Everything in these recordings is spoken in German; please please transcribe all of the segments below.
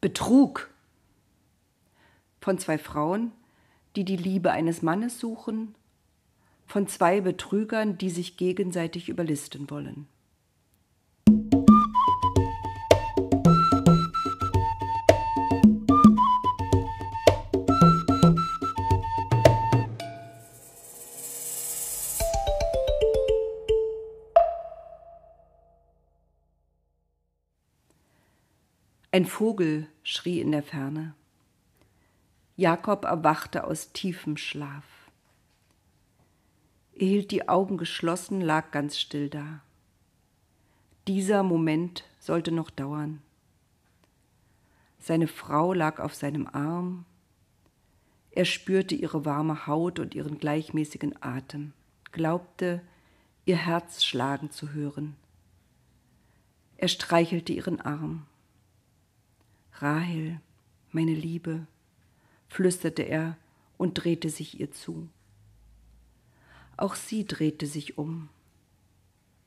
Betrug. Von zwei Frauen, die die Liebe eines Mannes suchen, von zwei Betrügern, die sich gegenseitig überlisten wollen. Ein Vogel schrie in der Ferne. Jakob erwachte aus tiefem Schlaf. Er hielt die Augen geschlossen, lag ganz still da. Dieser Moment sollte noch dauern. Seine Frau lag auf seinem Arm. Er spürte ihre warme Haut und ihren gleichmäßigen Atem, glaubte, ihr Herz schlagen zu hören. Er streichelte ihren Arm. Rahel, meine Liebe, flüsterte er und drehte sich ihr zu. Auch sie drehte sich um.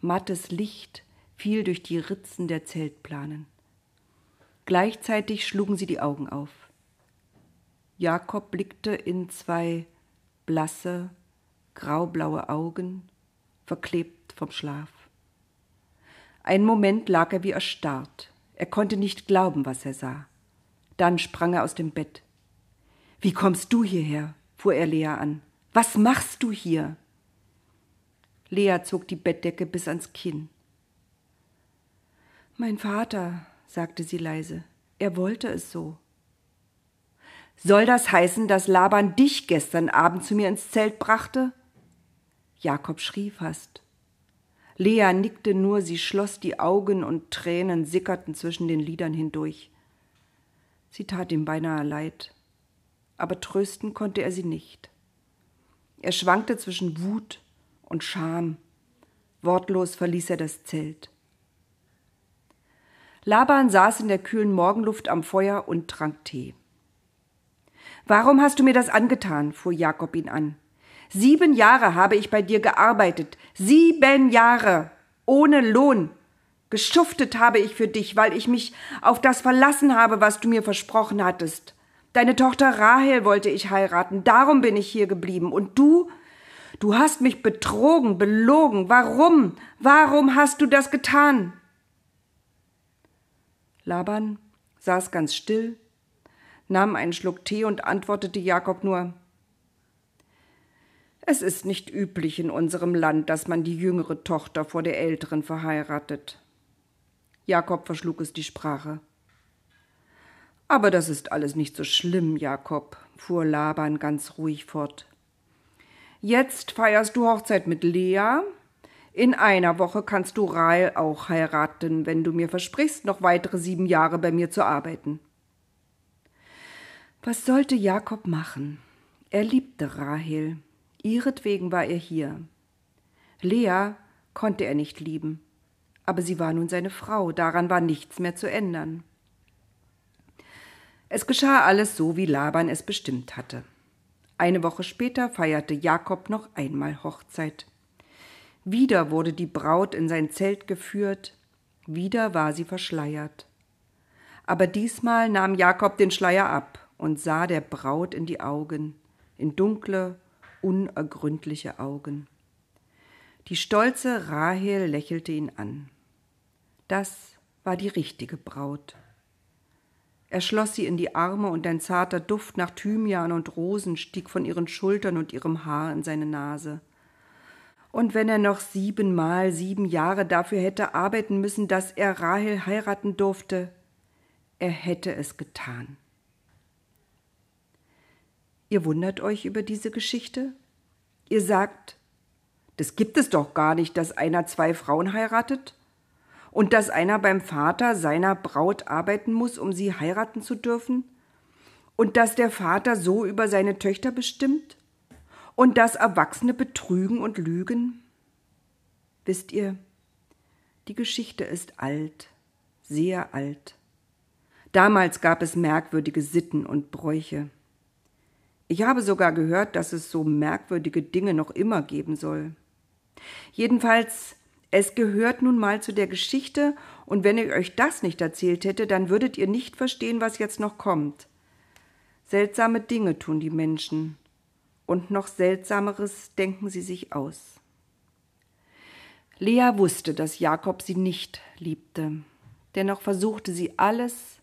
Mattes Licht fiel durch die Ritzen der Zeltplanen. Gleichzeitig schlugen sie die Augen auf. Jakob blickte in zwei blasse, graublaue Augen, verklebt vom Schlaf. Einen Moment lag er wie erstarrt. Er konnte nicht glauben, was er sah. Dann sprang er aus dem Bett. Wie kommst du hierher? fuhr er Lea an. Was machst du hier? Lea zog die Bettdecke bis ans Kinn. Mein Vater, sagte sie leise, er wollte es so. Soll das heißen, dass Laban dich gestern Abend zu mir ins Zelt brachte? Jakob schrie fast. Lea nickte nur, sie schloss die Augen und Tränen sickerten zwischen den Lidern hindurch. Sie tat ihm beinahe leid, aber trösten konnte er sie nicht. Er schwankte zwischen Wut und Scham. Wortlos verließ er das Zelt. Laban saß in der kühlen Morgenluft am Feuer und trank Tee. Warum hast du mir das angetan? fuhr Jakob ihn an. Sieben Jahre habe ich bei dir gearbeitet. Sieben Jahre. Ohne Lohn. Geschuftet habe ich für dich, weil ich mich auf das verlassen habe, was du mir versprochen hattest. Deine Tochter Rahel wollte ich heiraten, darum bin ich hier geblieben. Und du? Du hast mich betrogen, belogen. Warum? Warum hast du das getan? Laban saß ganz still, nahm einen Schluck Tee und antwortete Jakob nur es ist nicht üblich in unserem Land, dass man die jüngere Tochter vor der älteren verheiratet. Jakob verschlug es die Sprache. Aber das ist alles nicht so schlimm, Jakob, fuhr Laban ganz ruhig fort. Jetzt feierst du Hochzeit mit Lea. In einer Woche kannst du Rahel auch heiraten, wenn du mir versprichst, noch weitere sieben Jahre bei mir zu arbeiten. Was sollte Jakob machen? Er liebte Rahel. Ihretwegen war er hier. Lea konnte er nicht lieben, aber sie war nun seine Frau, daran war nichts mehr zu ändern. Es geschah alles so, wie Laban es bestimmt hatte. Eine Woche später feierte Jakob noch einmal Hochzeit. Wieder wurde die Braut in sein Zelt geführt, wieder war sie verschleiert. Aber diesmal nahm Jakob den Schleier ab und sah der Braut in die Augen, in dunkle, unergründliche Augen. Die stolze Rahel lächelte ihn an. Das war die richtige Braut. Er schloss sie in die Arme und ein zarter Duft nach Thymian und Rosen stieg von ihren Schultern und ihrem Haar in seine Nase. Und wenn er noch siebenmal sieben Jahre dafür hätte arbeiten müssen, dass er Rahel heiraten durfte, er hätte es getan. Ihr wundert euch über diese Geschichte? Ihr sagt, das gibt es doch gar nicht, dass einer zwei Frauen heiratet? Und dass einer beim Vater seiner Braut arbeiten muss, um sie heiraten zu dürfen? Und dass der Vater so über seine Töchter bestimmt? Und dass Erwachsene betrügen und lügen? Wisst ihr, die Geschichte ist alt, sehr alt. Damals gab es merkwürdige Sitten und Bräuche. Ich habe sogar gehört, dass es so merkwürdige Dinge noch immer geben soll. Jedenfalls Es gehört nun mal zu der Geschichte, und wenn ich euch das nicht erzählt hätte, dann würdet ihr nicht verstehen, was jetzt noch kommt. Seltsame Dinge tun die Menschen, und noch Seltsameres denken sie sich aus. Lea wusste, dass Jakob sie nicht liebte. Dennoch versuchte sie alles,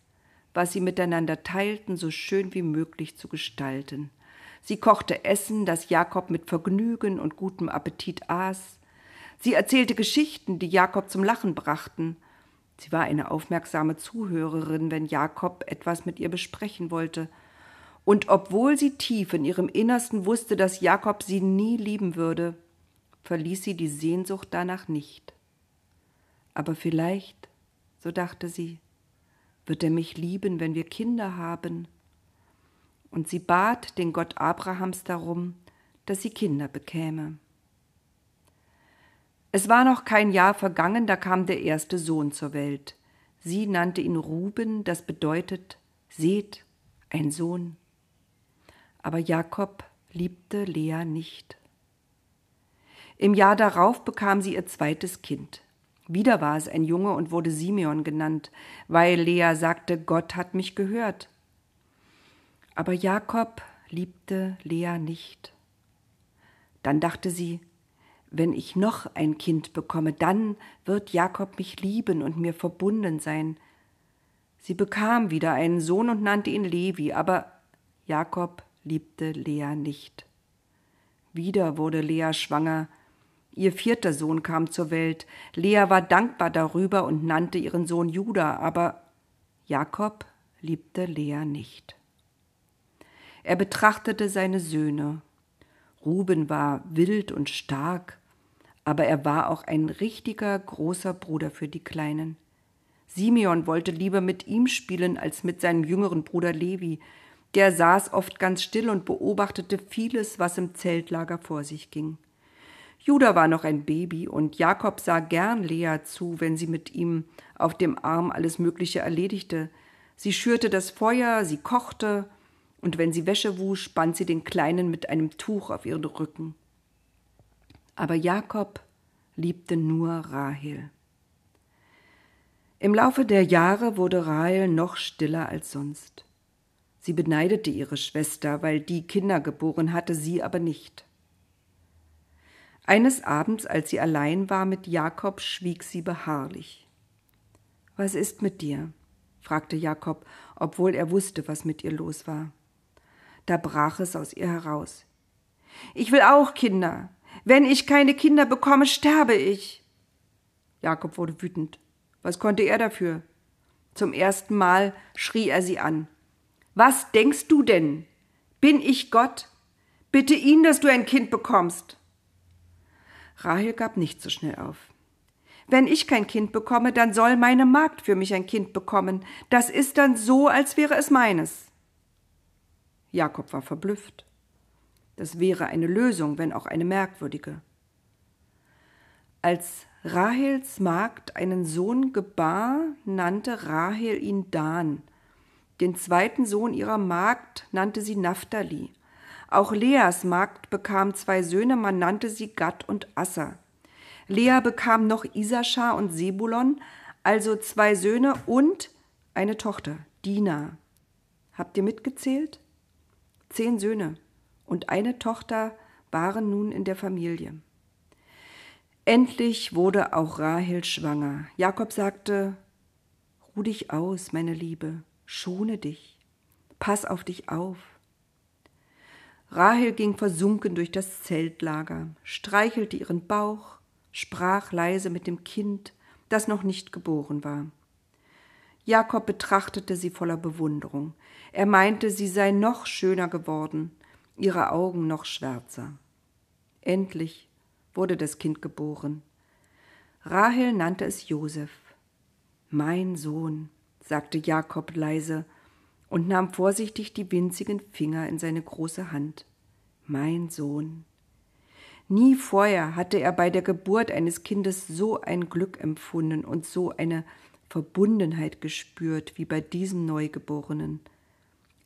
was sie miteinander teilten, so schön wie möglich zu gestalten. Sie kochte Essen, das Jakob mit Vergnügen und gutem Appetit aß. Sie erzählte Geschichten, die Jakob zum Lachen brachten. Sie war eine aufmerksame Zuhörerin, wenn Jakob etwas mit ihr besprechen wollte. Und obwohl sie tief in ihrem Innersten wusste, dass Jakob sie nie lieben würde, verließ sie die Sehnsucht danach nicht. Aber vielleicht, so dachte sie, wird er mich lieben, wenn wir Kinder haben. Und sie bat den Gott Abrahams darum, dass sie Kinder bekäme. Es war noch kein Jahr vergangen, da kam der erste Sohn zur Welt. Sie nannte ihn Ruben, das bedeutet, seht, ein Sohn. Aber Jakob liebte Lea nicht. Im Jahr darauf bekam sie ihr zweites Kind. Wieder war es ein Junge und wurde Simeon genannt, weil Lea sagte, Gott hat mich gehört. Aber Jakob liebte Lea nicht. Dann dachte sie, wenn ich noch ein Kind bekomme, dann wird Jakob mich lieben und mir verbunden sein. Sie bekam wieder einen Sohn und nannte ihn Levi, aber Jakob liebte Lea nicht. Wieder wurde Lea schwanger, Ihr vierter Sohn kam zur Welt. Lea war dankbar darüber und nannte ihren Sohn Judah, aber Jakob liebte Lea nicht. Er betrachtete seine Söhne. Ruben war wild und stark, aber er war auch ein richtiger großer Bruder für die Kleinen. Simeon wollte lieber mit ihm spielen als mit seinem jüngeren Bruder Levi. Der saß oft ganz still und beobachtete vieles, was im Zeltlager vor sich ging. Judah war noch ein Baby und Jakob sah gern Lea zu, wenn sie mit ihm auf dem Arm alles Mögliche erledigte. Sie schürte das Feuer, sie kochte, und wenn sie Wäsche wusch, band sie den Kleinen mit einem Tuch auf ihren Rücken. Aber Jakob liebte nur Rahel. Im Laufe der Jahre wurde Rahel noch stiller als sonst. Sie beneidete ihre Schwester, weil die Kinder geboren hatte, sie aber nicht. Eines Abends, als sie allein war mit Jakob, schwieg sie beharrlich. Was ist mit dir? fragte Jakob, obwohl er wusste, was mit ihr los war. Da brach es aus ihr heraus. Ich will auch Kinder. Wenn ich keine Kinder bekomme, sterbe ich. Jakob wurde wütend. Was konnte er dafür? Zum ersten Mal schrie er sie an. Was denkst du denn? Bin ich Gott? Bitte ihn, dass du ein Kind bekommst. Rahel gab nicht so schnell auf. Wenn ich kein Kind bekomme, dann soll meine Magd für mich ein Kind bekommen. Das ist dann so, als wäre es meines. Jakob war verblüfft. Das wäre eine Lösung, wenn auch eine merkwürdige. Als Rahels Magd einen Sohn gebar, nannte Rahel ihn Dan. Den zweiten Sohn ihrer Magd nannte sie Naphtali. Auch Leas Magd bekam zwei Söhne, man nannte sie Gad und Asser. Lea bekam noch Isaschar und Sebulon, also zwei Söhne und eine Tochter, Dina. Habt ihr mitgezählt? Zehn Söhne und eine Tochter waren nun in der Familie. Endlich wurde auch Rahel schwanger. Jakob sagte, Ruh dich aus, meine Liebe, schone dich, pass auf dich auf. Rahel ging versunken durch das Zeltlager, streichelte ihren Bauch, sprach leise mit dem Kind, das noch nicht geboren war. Jakob betrachtete sie voller Bewunderung. Er meinte, sie sei noch schöner geworden, ihre Augen noch schwärzer. Endlich wurde das Kind geboren. Rahel nannte es Josef. Mein Sohn, sagte Jakob leise und nahm vorsichtig die winzigen Finger in seine große Hand. Mein Sohn. Nie vorher hatte er bei der Geburt eines Kindes so ein Glück empfunden und so eine Verbundenheit gespürt wie bei diesem Neugeborenen.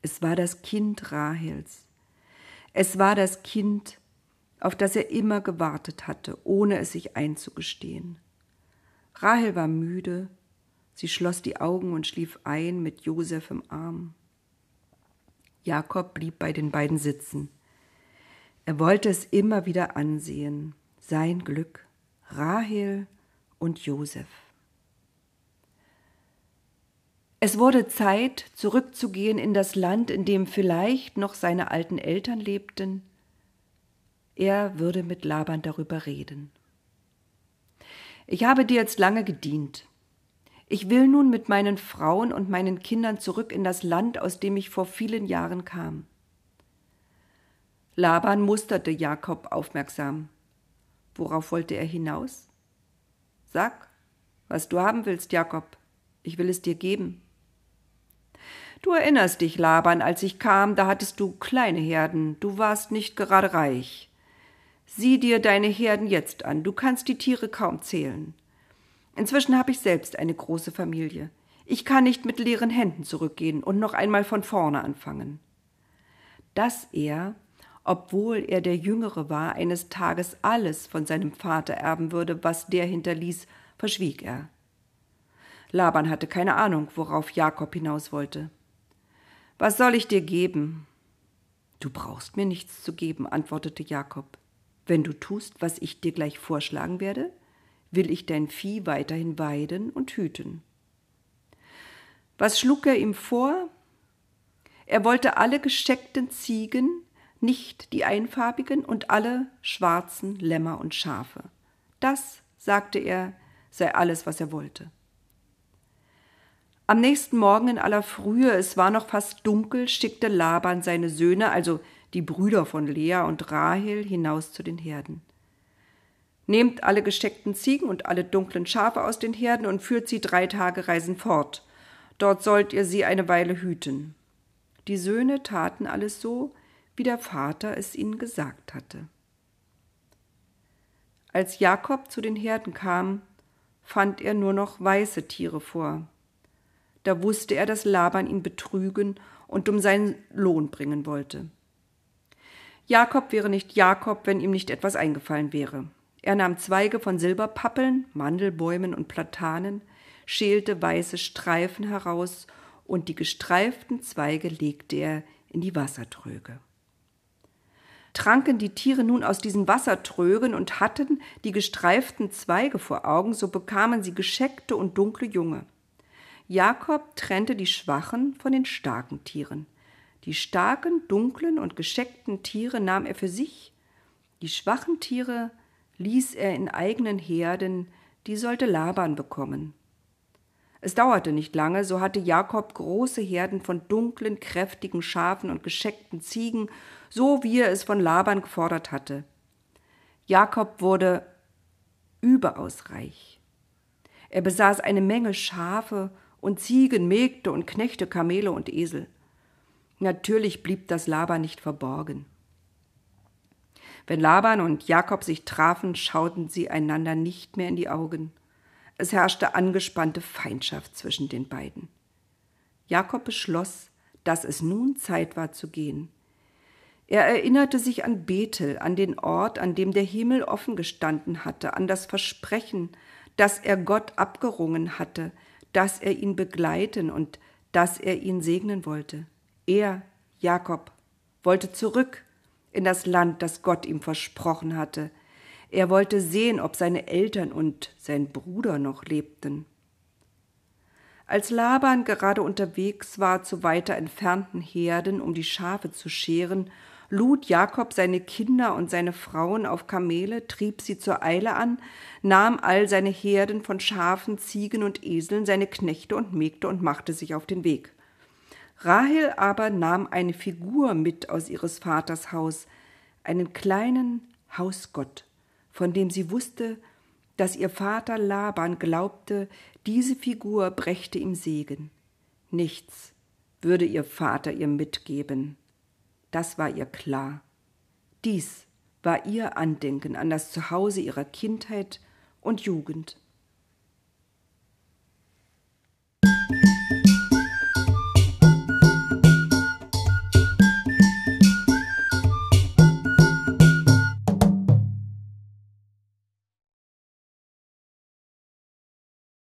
Es war das Kind Rahels. Es war das Kind, auf das er immer gewartet hatte, ohne es sich einzugestehen. Rahel war müde, sie schloss die Augen und schlief ein mit Josef im Arm. Jakob blieb bei den beiden sitzen. Er wollte es immer wieder ansehen, sein Glück, Rahel und Josef. Es wurde Zeit, zurückzugehen in das Land, in dem vielleicht noch seine alten Eltern lebten. Er würde mit Laban darüber reden. Ich habe dir jetzt lange gedient. Ich will nun mit meinen Frauen und meinen Kindern zurück in das Land, aus dem ich vor vielen Jahren kam. Laban musterte Jakob aufmerksam. Worauf wollte er hinaus? Sag, was du haben willst, Jakob. Ich will es dir geben. Du erinnerst dich, Laban, als ich kam, da hattest du kleine Herden, du warst nicht gerade reich. Sieh dir deine Herden jetzt an, du kannst die Tiere kaum zählen. Inzwischen habe ich selbst eine große Familie. Ich kann nicht mit leeren Händen zurückgehen und noch einmal von vorne anfangen. Dass er, obwohl er der Jüngere war, eines Tages alles von seinem Vater erben würde, was der hinterließ, verschwieg er. Laban hatte keine Ahnung, worauf Jakob hinaus wollte. Was soll ich dir geben? Du brauchst mir nichts zu geben, antwortete Jakob. Wenn du tust, was ich dir gleich vorschlagen werde, will ich dein Vieh weiterhin weiden und hüten. Was schlug er ihm vor? Er wollte alle gescheckten Ziegen, nicht die einfarbigen, und alle schwarzen Lämmer und Schafe. Das, sagte er, sei alles, was er wollte. Am nächsten Morgen in aller Frühe, es war noch fast dunkel, schickte Laban seine Söhne, also die Brüder von Lea und Rahel, hinaus zu den Herden. Nehmt alle gesteckten Ziegen und alle dunklen Schafe aus den Herden und führt sie drei Tage Reisen fort. Dort sollt ihr sie eine Weile hüten. Die Söhne taten alles so, wie der Vater es ihnen gesagt hatte. Als Jakob zu den Herden kam, fand er nur noch weiße Tiere vor, da wusste er, dass Laban ihn betrügen und um seinen Lohn bringen wollte. Jakob wäre nicht Jakob, wenn ihm nicht etwas eingefallen wäre. Er nahm Zweige von Silberpappeln, Mandelbäumen und Platanen, schälte weiße Streifen heraus und die gestreiften Zweige legte er in die Wassertröge. Tranken die Tiere nun aus diesen Wassertrögen und hatten die gestreiften Zweige vor Augen, so bekamen sie gescheckte und dunkle Junge. Jakob trennte die schwachen von den starken Tieren. Die starken, dunklen und gescheckten Tiere nahm er für sich, die schwachen Tiere ließ er in eigenen Herden, die sollte Laban bekommen. Es dauerte nicht lange, so hatte Jakob große Herden von dunklen, kräftigen Schafen und gescheckten Ziegen, so wie er es von Laban gefordert hatte. Jakob wurde überaus reich. Er besaß eine Menge Schafe und Ziegen, Mägde und Knechte, Kamele und Esel. Natürlich blieb das Laban nicht verborgen. Wenn Laban und Jakob sich trafen, schauten sie einander nicht mehr in die Augen. Es herrschte angespannte Feindschaft zwischen den beiden. Jakob beschloss, dass es nun Zeit war zu gehen. Er erinnerte sich an Bethel, an den Ort, an dem der Himmel offen gestanden hatte, an das Versprechen, das er Gott abgerungen hatte, dass er ihn begleiten und dass er ihn segnen wollte. Er, Jakob, wollte zurück in das Land, das Gott ihm versprochen hatte. Er wollte sehen, ob seine Eltern und sein Bruder noch lebten. Als Laban gerade unterwegs war zu weiter entfernten Herden, um die Schafe zu scheren lud Jakob seine Kinder und seine Frauen auf Kamele, trieb sie zur Eile an, nahm all seine Herden von Schafen, Ziegen und Eseln, seine Knechte und Mägde und machte sich auf den Weg. Rahel aber nahm eine Figur mit aus ihres Vaters Haus, einen kleinen Hausgott, von dem sie wusste, dass ihr Vater Laban glaubte, diese Figur brächte ihm Segen. Nichts würde ihr Vater ihr mitgeben. Das war ihr klar. Dies war ihr Andenken an das Zuhause ihrer Kindheit und Jugend.